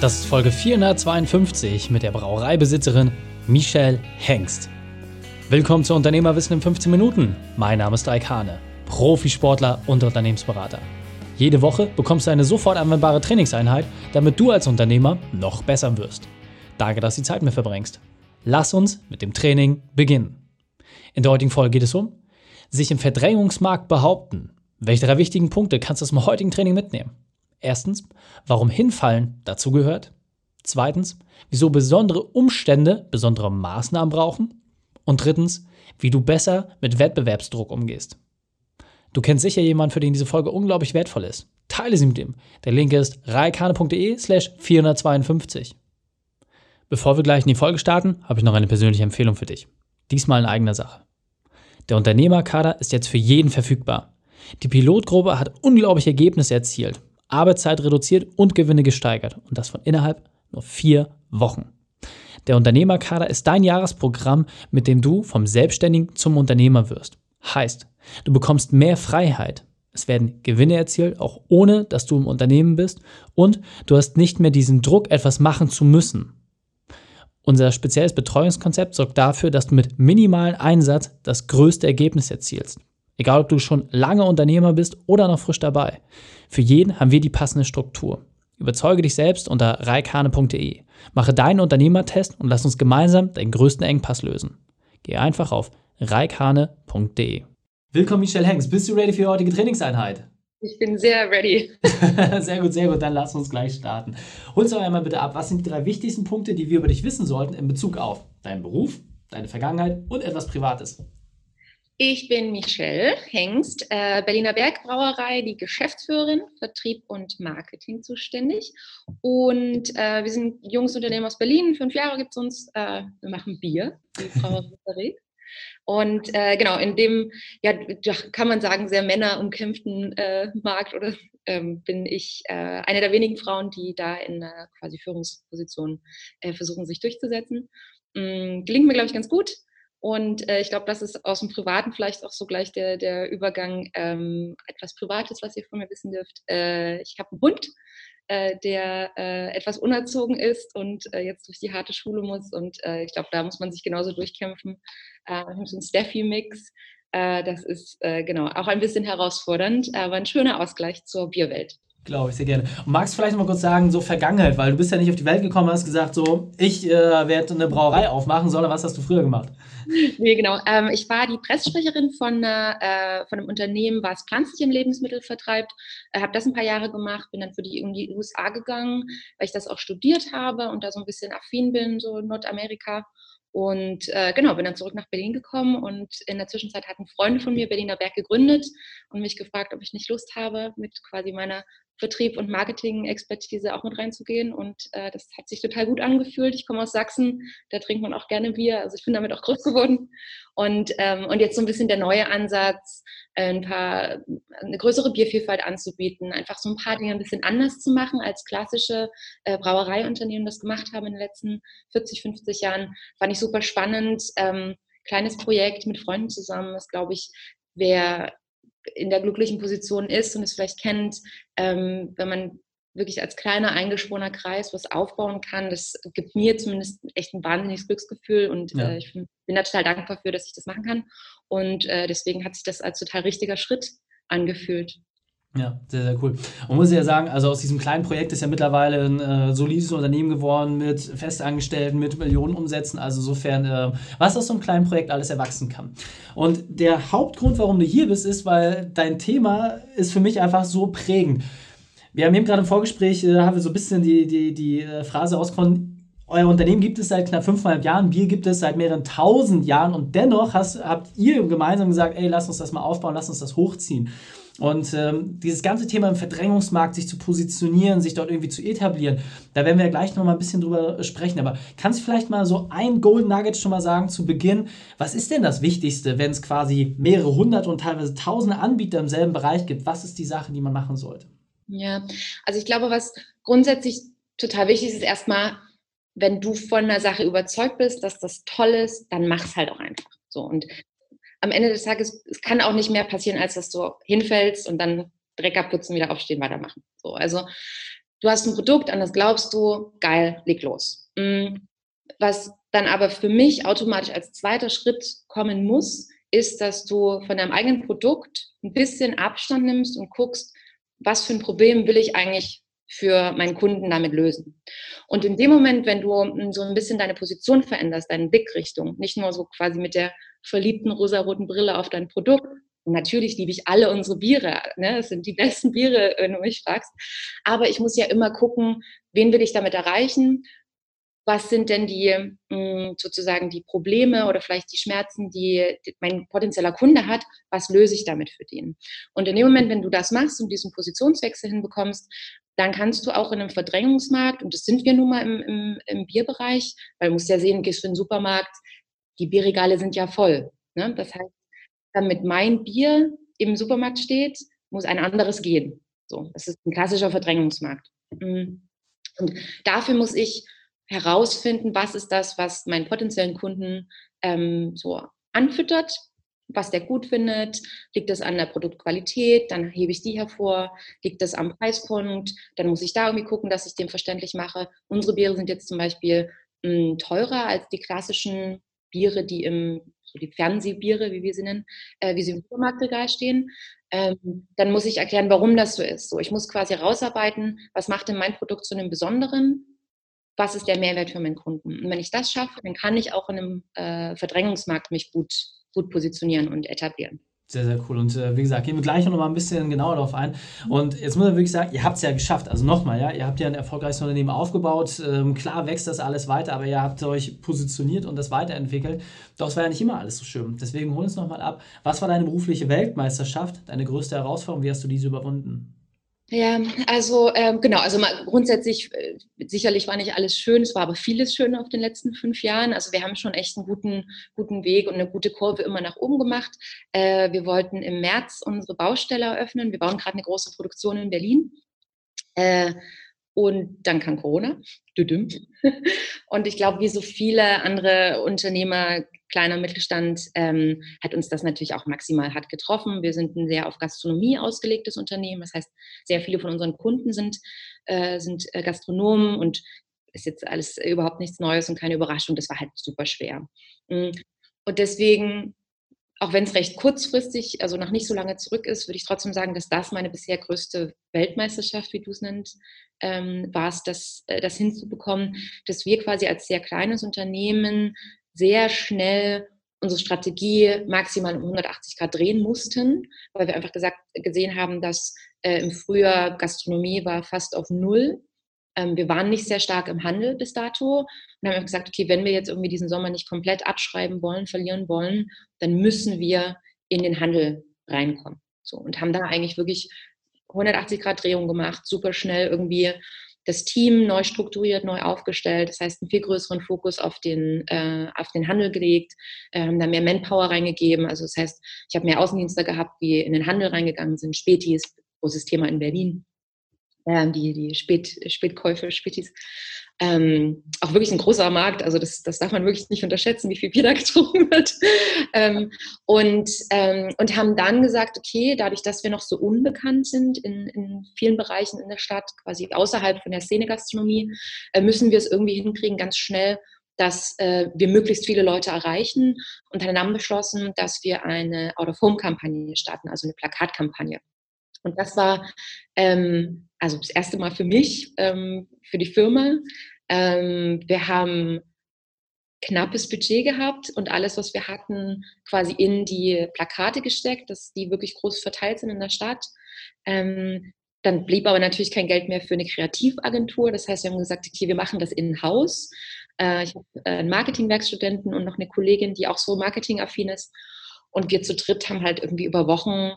Das ist Folge 452 mit der Brauereibesitzerin Michelle Hengst. Willkommen zu Unternehmerwissen in 15 Minuten. Mein Name ist Raik Hane, Profisportler und Unternehmensberater. Jede Woche bekommst du eine sofort anwendbare Trainingseinheit, damit du als Unternehmer noch besser wirst. Danke, dass du die Zeit mit verbringst. Lass uns mit dem Training beginnen. In der heutigen Folge geht es um sich im Verdrängungsmarkt behaupten. Welche drei wichtigen Punkte kannst du aus dem heutigen Training mitnehmen? Erstens, warum Hinfallen dazugehört. Zweitens, wieso besondere Umstände besondere Maßnahmen brauchen. Und drittens, wie du besser mit Wettbewerbsdruck umgehst. Du kennst sicher jemanden, für den diese Folge unglaublich wertvoll ist. Teile sie mit ihm. Der Link ist reikane.de slash 452. Bevor wir gleich in die Folge starten, habe ich noch eine persönliche Empfehlung für dich. Diesmal in eigener Sache. Der Unternehmerkader ist jetzt für jeden verfügbar. Die Pilotgruppe hat unglaubliche Ergebnisse erzielt Arbeitszeit reduziert und Gewinne gesteigert. Und das von innerhalb nur vier Wochen. Der Unternehmerkader ist dein Jahresprogramm, mit dem du vom Selbstständigen zum Unternehmer wirst. Heißt, du bekommst mehr Freiheit. Es werden Gewinne erzielt, auch ohne dass du im Unternehmen bist. Und du hast nicht mehr diesen Druck, etwas machen zu müssen. Unser spezielles Betreuungskonzept sorgt dafür, dass du mit minimalem Einsatz das größte Ergebnis erzielst. Egal, ob du schon lange Unternehmer bist oder noch frisch dabei. Für jeden haben wir die passende Struktur. Überzeuge dich selbst unter reikane.de. Mache deinen Unternehmertest und lass uns gemeinsam deinen größten Engpass lösen. Geh einfach auf reikane.de. Willkommen, Michelle Hengst. Bist du ready für die heutige Trainingseinheit? Ich bin sehr ready. sehr gut, sehr gut. Dann lass uns gleich starten. Hol uns doch einmal bitte ab. Was sind die drei wichtigsten Punkte, die wir über dich wissen sollten in Bezug auf deinen Beruf, deine Vergangenheit und etwas Privates? Ich bin Michelle Hengst, äh, Berliner Bergbrauerei, die Geschäftsführerin, Vertrieb und Marketing zuständig. Und äh, wir sind junges Unternehmen aus Berlin. Fünf Jahre gibt es uns. Äh, wir machen Bier, die Brauerei. Und äh, genau, in dem, ja, kann man sagen, sehr männerumkämpften äh, Markt oder ähm, bin ich äh, eine der wenigen Frauen, die da in quasi Führungspositionen versuchen, sich durchzusetzen. Mm, gelingt mir, glaube ich, ganz gut. Und äh, ich glaube, das ist aus dem Privaten vielleicht auch so gleich der, der Übergang. Ähm, etwas Privates, was ihr von mir wissen dürft. Äh, ich habe einen Hund, äh, der äh, etwas unerzogen ist und äh, jetzt durch die harte Schule muss. Und äh, ich glaube, da muss man sich genauso durchkämpfen. Äh, so ein Steffi-Mix. das ist genau auch ein bisschen herausfordernd, aber ein schöner Ausgleich zur Bierwelt. Glaube ich sehr gerne. Und magst du vielleicht noch mal kurz sagen, so Vergangenheit, weil du bist ja nicht auf die Welt gekommen hast gesagt, so, ich äh, werde eine Brauerei aufmachen, sondern was hast du früher gemacht? Nee, genau. Ähm, ich war die Presssprecherin von, äh, von einem Unternehmen, was pflanzliche Lebensmittel vertreibt. Äh, habe das ein paar Jahre gemacht, bin dann für die, in die USA gegangen, weil ich das auch studiert habe und da so ein bisschen affin bin, so Nordamerika. Und äh, genau, bin dann zurück nach Berlin gekommen und in der Zwischenzeit hatten Freunde von mir Berliner Berg gegründet und mich gefragt, ob ich nicht Lust habe, mit quasi meiner Vertrieb und Marketing-Expertise auch mit reinzugehen. Und äh, das hat sich total gut angefühlt. Ich komme aus Sachsen, da trinkt man auch gerne Bier. Also ich bin damit auch groß geworden. Und, ähm, und jetzt so ein bisschen der neue Ansatz, ein paar, eine größere Biervielfalt anzubieten, einfach so ein paar Dinge ein bisschen anders zu machen, als klassische äh, Brauereiunternehmen das gemacht haben in den letzten 40, 50 Jahren. Fand ich super spannend. Ähm, kleines Projekt mit Freunden zusammen, das glaube ich, wer in der glücklichen Position ist und es vielleicht kennt, ähm, wenn man wirklich als kleiner eingeschworener Kreis was aufbauen kann, das gibt mir zumindest echt ein wahnsinniges Glücksgefühl und ja. äh, ich bin, bin, da total dankbar für, dass ich das machen kann. Und äh, deswegen hat sich das als total richtiger Schritt angefühlt. Ja, sehr, sehr cool. Und muss ich ja sagen, also aus diesem kleinen Projekt ist ja mittlerweile ein äh, solides Unternehmen geworden mit Festangestellten, mit Millionen Umsätzen. Also insofern, äh, was aus so einem kleinen Projekt alles erwachsen kann. Und der Hauptgrund, warum du hier bist, ist, weil dein Thema ist für mich einfach so prägend. Wir haben eben gerade im Vorgespräch, äh, haben wir so ein bisschen die, die, die äh, Phrase ausgefunden, euer Unternehmen gibt es seit knapp fünfeinhalb Jahren, Bier gibt es seit mehreren tausend Jahren und dennoch hast, habt ihr gemeinsam gesagt, ey, lass uns das mal aufbauen, lass uns das hochziehen. Und ähm, dieses ganze Thema im Verdrängungsmarkt, sich zu positionieren, sich dort irgendwie zu etablieren, da werden wir gleich noch mal ein bisschen drüber sprechen. Aber kannst du vielleicht mal so ein Golden Nugget schon mal sagen zu Beginn? Was ist denn das Wichtigste, wenn es quasi mehrere hundert und teilweise tausende Anbieter im selben Bereich gibt? Was ist die Sache, die man machen sollte? Ja, also ich glaube, was grundsätzlich total wichtig ist, ist erstmal, wenn du von einer Sache überzeugt bist, dass das toll ist, dann mach es halt auch einfach. So und am Ende des Tages, es kann auch nicht mehr passieren, als dass du hinfällst und dann Dreck abputzen, wieder aufstehen, weitermachen. So, also du hast ein Produkt, an das glaubst du, geil, leg los. Mm, was dann aber für mich automatisch als zweiter Schritt kommen muss, ist, dass du von deinem eigenen Produkt ein bisschen Abstand nimmst und guckst, was für ein Problem will ich eigentlich für meinen Kunden damit lösen. Und in dem Moment, wenn du hm, so ein bisschen deine Position veränderst, deine Blickrichtung, nicht nur so quasi mit der verliebten rosaroten Brille auf dein Produkt, natürlich liebe ich alle unsere Biere, ne? das sind die besten Biere, wenn du mich fragst, aber ich muss ja immer gucken, wen will ich damit erreichen was sind denn die hm, sozusagen die Probleme oder vielleicht die Schmerzen, die mein potenzieller Kunde hat, was löse ich damit für den? Und in dem Moment, wenn du das machst und diesen Positionswechsel hinbekommst, dann kannst du auch in einem Verdrängungsmarkt, und das sind wir nun mal im, im, im Bierbereich, weil du musst ja sehen, gehst du in den Supermarkt, die Bierregale sind ja voll. Ne? Das heißt, damit mein Bier im Supermarkt steht, muss ein anderes gehen. So, das ist ein klassischer Verdrängungsmarkt. Hm. Und dafür muss ich herausfinden, was ist das, was meinen potenziellen Kunden ähm, so anfüttert, was der gut findet. Liegt das an der Produktqualität, dann hebe ich die hervor. Liegt das am Preispunkt, dann muss ich da irgendwie gucken, dass ich dem verständlich mache. Unsere Biere sind jetzt zum Beispiel mh, hm, teurer als die klassischen Biere, die im so die Fernsehbiere, wie wir sie nennen, äh, wie sie im Supermarktregal stehen. Ähm, dann muss ich erklären, warum das so ist. So, ich muss quasi herausarbeiten, was macht denn mein Produkt zu einem Besonderen was ist der Mehrwert für meinen Kunden. Und wenn ich das schaffe, dann kann ich auch in einem äh, Verdrängungsmarkt mich gut, gut positionieren und etablieren. Sehr, sehr cool. Und äh, wie gesagt, gehen wir gleich noch mal ein bisschen genauer darauf ein. Und jetzt muss man wirklich sagen, ihr habt es ja geschafft. Also nochmal, ja, ihr habt ja ein erfolgreiches Unternehmen aufgebaut. Ähm, klar wächst das alles weiter, aber ihr habt euch positioniert und das weiterentwickelt. Doch es war ja nicht immer alles so schön. Deswegen hol uns nochmal ab. Was war deine berufliche Weltmeisterschaft, deine größte Herausforderung? Wie hast du diese überwunden? Ja, also ähm, genau, also mal grundsätzlich, äh, sicherlich war nicht alles schön, es war aber vieles schön auf den letzten fünf Jahren. Also wir haben schon echt einen guten, guten Weg und eine gute Kurve immer nach oben gemacht. Äh, wir wollten im März unsere Baustelle eröffnen. Wir bauen gerade eine große Produktion in Berlin. Äh, und dann kam Corona. Und ich glaube, wie so viele andere Unternehmer, kleiner Mittelstand, ähm, hat uns das natürlich auch maximal hart getroffen. Wir sind ein sehr auf Gastronomie ausgelegtes Unternehmen. Das heißt, sehr viele von unseren Kunden sind, äh, sind äh, Gastronomen und ist jetzt alles überhaupt nichts Neues und keine Überraschung. Das war halt super schwer. Mm. Und deswegen auch wenn es recht kurzfristig, also noch nicht so lange zurück ist, würde ich trotzdem sagen, dass das meine bisher größte Weltmeisterschaft, wie du es nennst, ähm, war es, das, äh, das hinzubekommen, dass wir quasi als sehr kleines Unternehmen sehr schnell unsere Strategie maximal um 180 Grad drehen mussten, weil wir einfach gesagt, gesehen haben, dass äh, im Frühjahr Gastronomie war fast auf Null ähm, wir waren nicht sehr stark im Handel bis dato und haben gesagt, okay, wenn wir jetzt irgendwie diesen Sommer nicht komplett abschreiben wollen, verlieren wollen, dann müssen wir in den Handel reinkommen. So, und haben da eigentlich wirklich 180 Grad Drehung gemacht, super schnell irgendwie das Team neu strukturiert, neu aufgestellt. Das heißt, einen viel größeren Fokus auf den, äh, auf den Handel gelegt, äh, haben da mehr Manpower reingegeben. Also das heißt, ich habe mehr Außendienste gehabt, die in den Handel reingegangen sind. Spätis, großes Thema in Berlin äh, die, die Spät, Spätkäufe, Spätis. Ähm, auch wirklich ein großer Markt, also das, das darf man wirklich nicht unterschätzen, wie viel Bier da getrunken wird. ähm, und, ähm, und haben dann gesagt, okay, dadurch, dass wir noch so unbekannt sind in, in vielen Bereichen in der Stadt, quasi außerhalb von der Szene-Gastronomie, äh, müssen wir es irgendwie hinkriegen, ganz schnell dass äh, wir möglichst viele Leute erreichen und haben dann beschlossen, dass wir eine Out-of-Home-Kampagne starten, also eine Plakatkampagne. Und das war ähm, also das erste Mal für mich, ähm, für die Firma. Ähm, wir haben knappes Budget gehabt und alles, was wir hatten, quasi in die Plakate gesteckt, dass die wirklich groß verteilt sind in der Stadt. Ähm, dann blieb aber natürlich kein Geld mehr für eine Kreativagentur. Das heißt, wir haben gesagt, okay, wir machen das in-house. Äh, ich habe äh, einen Marketingwerkstudenten und noch eine Kollegin, die auch so marketingaffin ist. Und wir zu dritt haben halt irgendwie über Wochen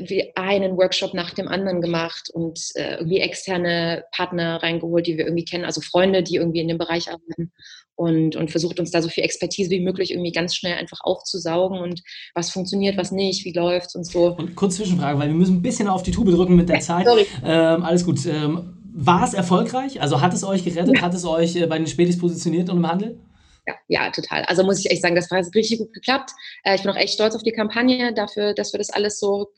wie einen Workshop nach dem anderen gemacht und äh, irgendwie externe Partner reingeholt, die wir irgendwie kennen, also Freunde, die irgendwie in dem Bereich arbeiten und, und versucht uns da so viel Expertise wie möglich irgendwie ganz schnell einfach aufzusaugen und was funktioniert, was nicht, wie läuft und so. Und kurz Zwischenfrage, weil wir müssen ein bisschen auf die Tube drücken mit der Zeit. Sorry. Ähm, alles gut. Ähm, war es erfolgreich? Also hat es euch gerettet? Hat es euch äh, bei den Spätis positioniert und im Handel? ja, ja, total. Also muss ich echt sagen, das war richtig gut geklappt. Äh, ich bin auch echt stolz auf die Kampagne dafür, dass wir das alles so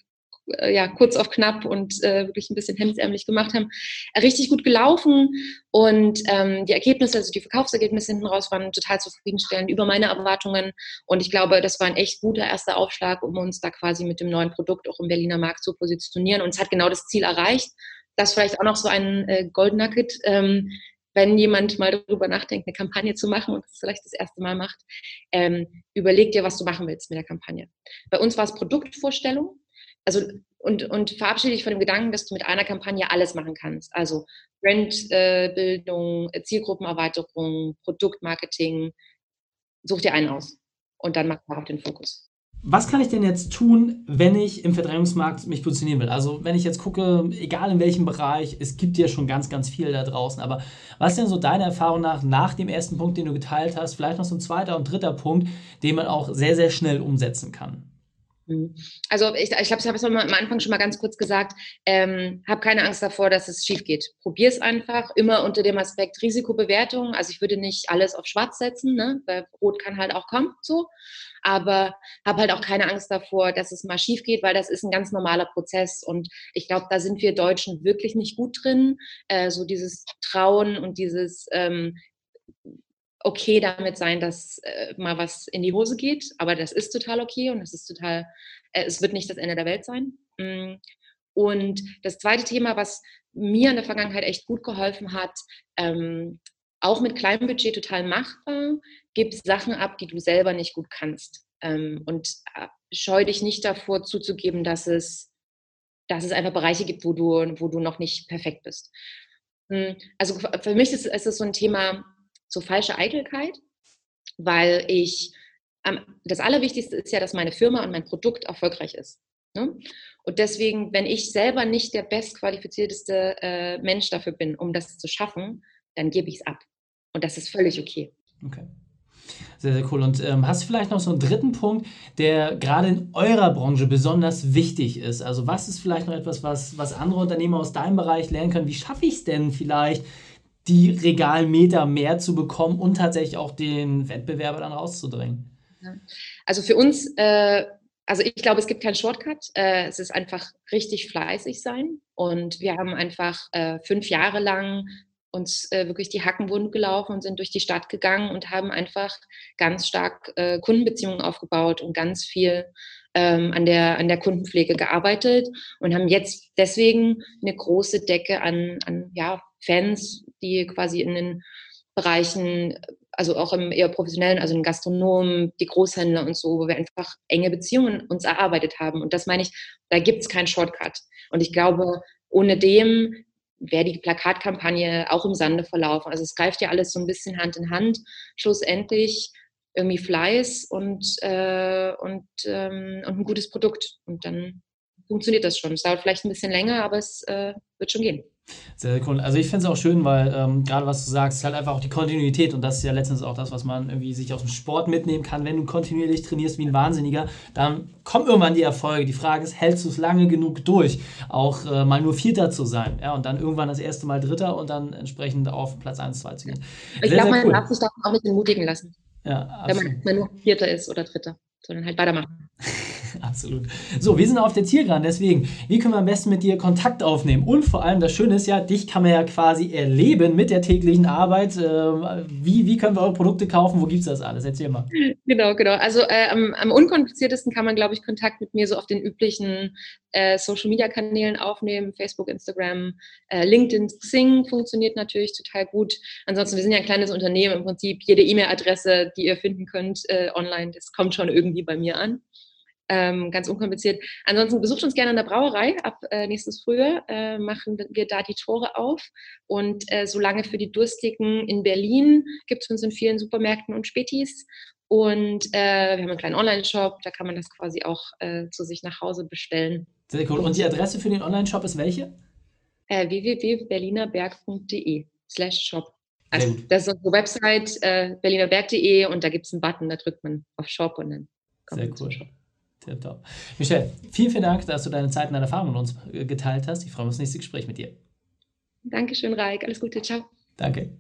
ja, kurz auf knapp und äh, wirklich ein bisschen hemdsärmlich gemacht haben, äh, richtig gut gelaufen. Und ähm, die Ergebnisse, also die Verkaufsergebnisse hinten raus, waren total zufriedenstellend über meine Erwartungen. Und ich glaube, das war ein echt guter erster Aufschlag, um uns da quasi mit dem neuen Produkt auch im Berliner Markt zu positionieren. Und es hat genau das Ziel erreicht. Das vielleicht auch noch so ein äh, Gold. Ähm, wenn jemand mal darüber nachdenkt, eine Kampagne zu machen und das vielleicht das erste Mal macht, ähm, überleg dir, was du machen willst mit der Kampagne. Bei uns war es Produktvorstellung. Also und, und verabschiede dich von dem Gedanken, dass du mit einer Kampagne alles machen kannst. Also Brandbildung, äh, Zielgruppenerweiterung, Produktmarketing. Such dir einen aus und dann mach darauf den Fokus was kann ich denn jetzt tun, wenn ich im Verdrängungsmarkt mich positionieren will? Also wenn ich jetzt gucke, egal in welchem Bereich, es gibt ja schon ganz, ganz viel da draußen, aber was ist denn so deiner Erfahrung nach, nach dem ersten Punkt, den du geteilt hast, vielleicht noch so ein zweiter und dritter Punkt, den man auch sehr, sehr schnell umsetzen kann? Mhm. Also ich, ich glaube, ich habe es am Anfang schon mal ganz kurz gesagt, ähm, habe keine Angst davor, dass es schief geht. Probier es einfach, immer unter dem Aspekt Risikobewertung. Also ich würde nicht alles auf schwarz setzen, ne? weil rot kann halt auch kommen, so. Aber habe halt auch keine Angst davor, dass es mal schief geht, weil das ist ein ganz normaler Prozess. Und ich glaube, da sind wir Deutschen wirklich nicht gut drin. Äh, so dieses Trauen und dieses ähm, okay damit sein, dass äh, mal was in die Hose geht, aber das ist total okay und es ist total, äh, es wird nicht das Ende der Welt sein. Mm. Und das zweite Thema, was mir in der Vergangenheit echt gut geholfen hat, ähm, auch mit kleinem Budget total machbar, gib Sachen ab, die du selber nicht gut kannst. Ähm, und äh, scheu dich nicht davor zuzugeben, dass es, dass es einfach Bereiche gibt, wo du, wo du noch nicht perfekt bist. Mm. Also für mich ist, ist es so ein Thema, so falsche Eitelkeit, weil ich, das Allerwichtigste ist ja, dass meine Firma und mein Produkt erfolgreich ist. Ne? Und deswegen, wenn ich selber nicht der bestqualifizierteste äh, Mensch dafür bin, um das zu schaffen, dann gebe ich es ab. Und das ist völlig okay. Okay. Sehr, sehr cool. Und ähm, hast du vielleicht noch so einen dritten Punkt, der gerade in eurer Branche besonders wichtig ist? Also was ist vielleicht noch etwas, was, was andere Unternehmer aus deinem Bereich lernen können? Wie schaffe ich es denn vielleicht, die Regalmeter mehr zu bekommen und tatsächlich auch den Wettbewerber dann rauszudrängen? Also für uns, äh, also ich glaube, es gibt keinen Shortcut. Äh, es ist einfach richtig fleißig sein. Und wir haben einfach äh, fünf Jahre lang uns äh, wirklich die Hacken wund gelaufen und sind durch die Stadt gegangen und haben einfach ganz stark äh, Kundenbeziehungen aufgebaut und ganz viel ähm, an, der, an der Kundenpflege gearbeitet und haben jetzt deswegen eine große Decke an, an ja, Fans, die quasi in den Bereichen, also auch im eher professionellen, also in Gastronomen, die Großhändler und so, wo wir einfach enge Beziehungen uns erarbeitet haben. Und das meine ich, da gibt es keinen Shortcut. Und ich glaube, ohne dem wäre die Plakatkampagne auch im Sande verlaufen. Also es greift ja alles so ein bisschen Hand in Hand. Schlussendlich irgendwie Fleiß und, äh, und, ähm, und ein gutes Produkt. Und dann funktioniert das schon. Es dauert vielleicht ein bisschen länger, aber es äh, wird schon gehen. Sehr, sehr cool. Also ich finde es auch schön, weil ähm, gerade was du sagst, ist halt einfach auch die Kontinuität und das ist ja letztens auch das, was man irgendwie sich aus dem Sport mitnehmen kann. Wenn du kontinuierlich trainierst wie ein Wahnsinniger, dann kommen irgendwann die Erfolge. Die Frage ist, hältst du es lange genug durch, auch äh, mal nur Vierter zu sein ja, und dann irgendwann das erste Mal Dritter und dann entsprechend auf Platz 1, 2 zu gehen. Ich glaube, man cool. darf sich davon auch nicht entmutigen lassen. Ja. Wenn man nur Vierter ist oder Dritter, sondern halt weitermachen. Absolut. So, wir sind auf der Zielgeraden, deswegen, wie können wir am besten mit dir Kontakt aufnehmen? Und vor allem, das Schöne ist ja, dich kann man ja quasi erleben mit der täglichen Arbeit. Äh, wie, wie können wir eure Produkte kaufen? Wo gibt es das alles? Erzähl mal. Genau, genau. Also äh, am, am, unkompliziertesten kann man, glaube ich, Kontakt mit mir so auf den üblichen äh, Social-Media-Kanälen aufnehmen. Facebook, Instagram, äh, LinkedIn, Xing funktioniert natürlich total gut. Ansonsten, wir sind ja ein kleines Unternehmen. Im Prinzip jede E-Mail-Adresse, die ihr finden könnt äh, online, das kommt schon irgendwie bei mir an. Ähm, ganz unkompliziert. Ansonsten besucht uns gerne in der Brauerei. Ab äh, nächstes Frühjahr äh, machen wir da die Tore auf. Und äh, solange für die Durstigen in Berlin gibt es uns in vielen Supermärkten und Spätis. Und äh, wir haben einen kleinen Online-Shop, da kann man das quasi auch äh, zu sich nach Hause bestellen. Sehr cool. Und die Adresse für den Online-Shop ist welche? Äh, www.berlinerberg.de slash shop. Also das ist unsere Website berlinerberg.de und da gibt es einen Button, da drückt man auf Shop und dann kommt Sehr cool. Shop. Tipptopp. Michelle, vielen, vielen Dank, dass du deine Zeit und deine Erfahrungen mit uns äh, geteilt hast. Ich freue mich auf das nächste Gespräch mit dir. Dankeschön, Raik. Alles Gute. Ciao. Danke.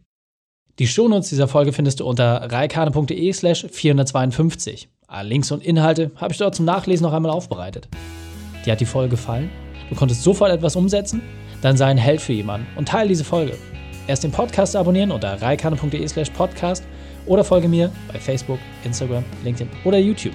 Die Shownotes dieser Folge findest du unter reikane.de slash 452. Alle Links und Inhalte habe ich dort zum Nachlesen noch einmal aufbereitet. Dir hat die Folge gefallen? Du konntest sofort etwas umsetzen? Dann sei ein Held für jemanden und teile diese Folge. Erst den Podcast abonnieren unter reikane.de slash podcast oder folge mir bei Facebook, Instagram, LinkedIn oder YouTube.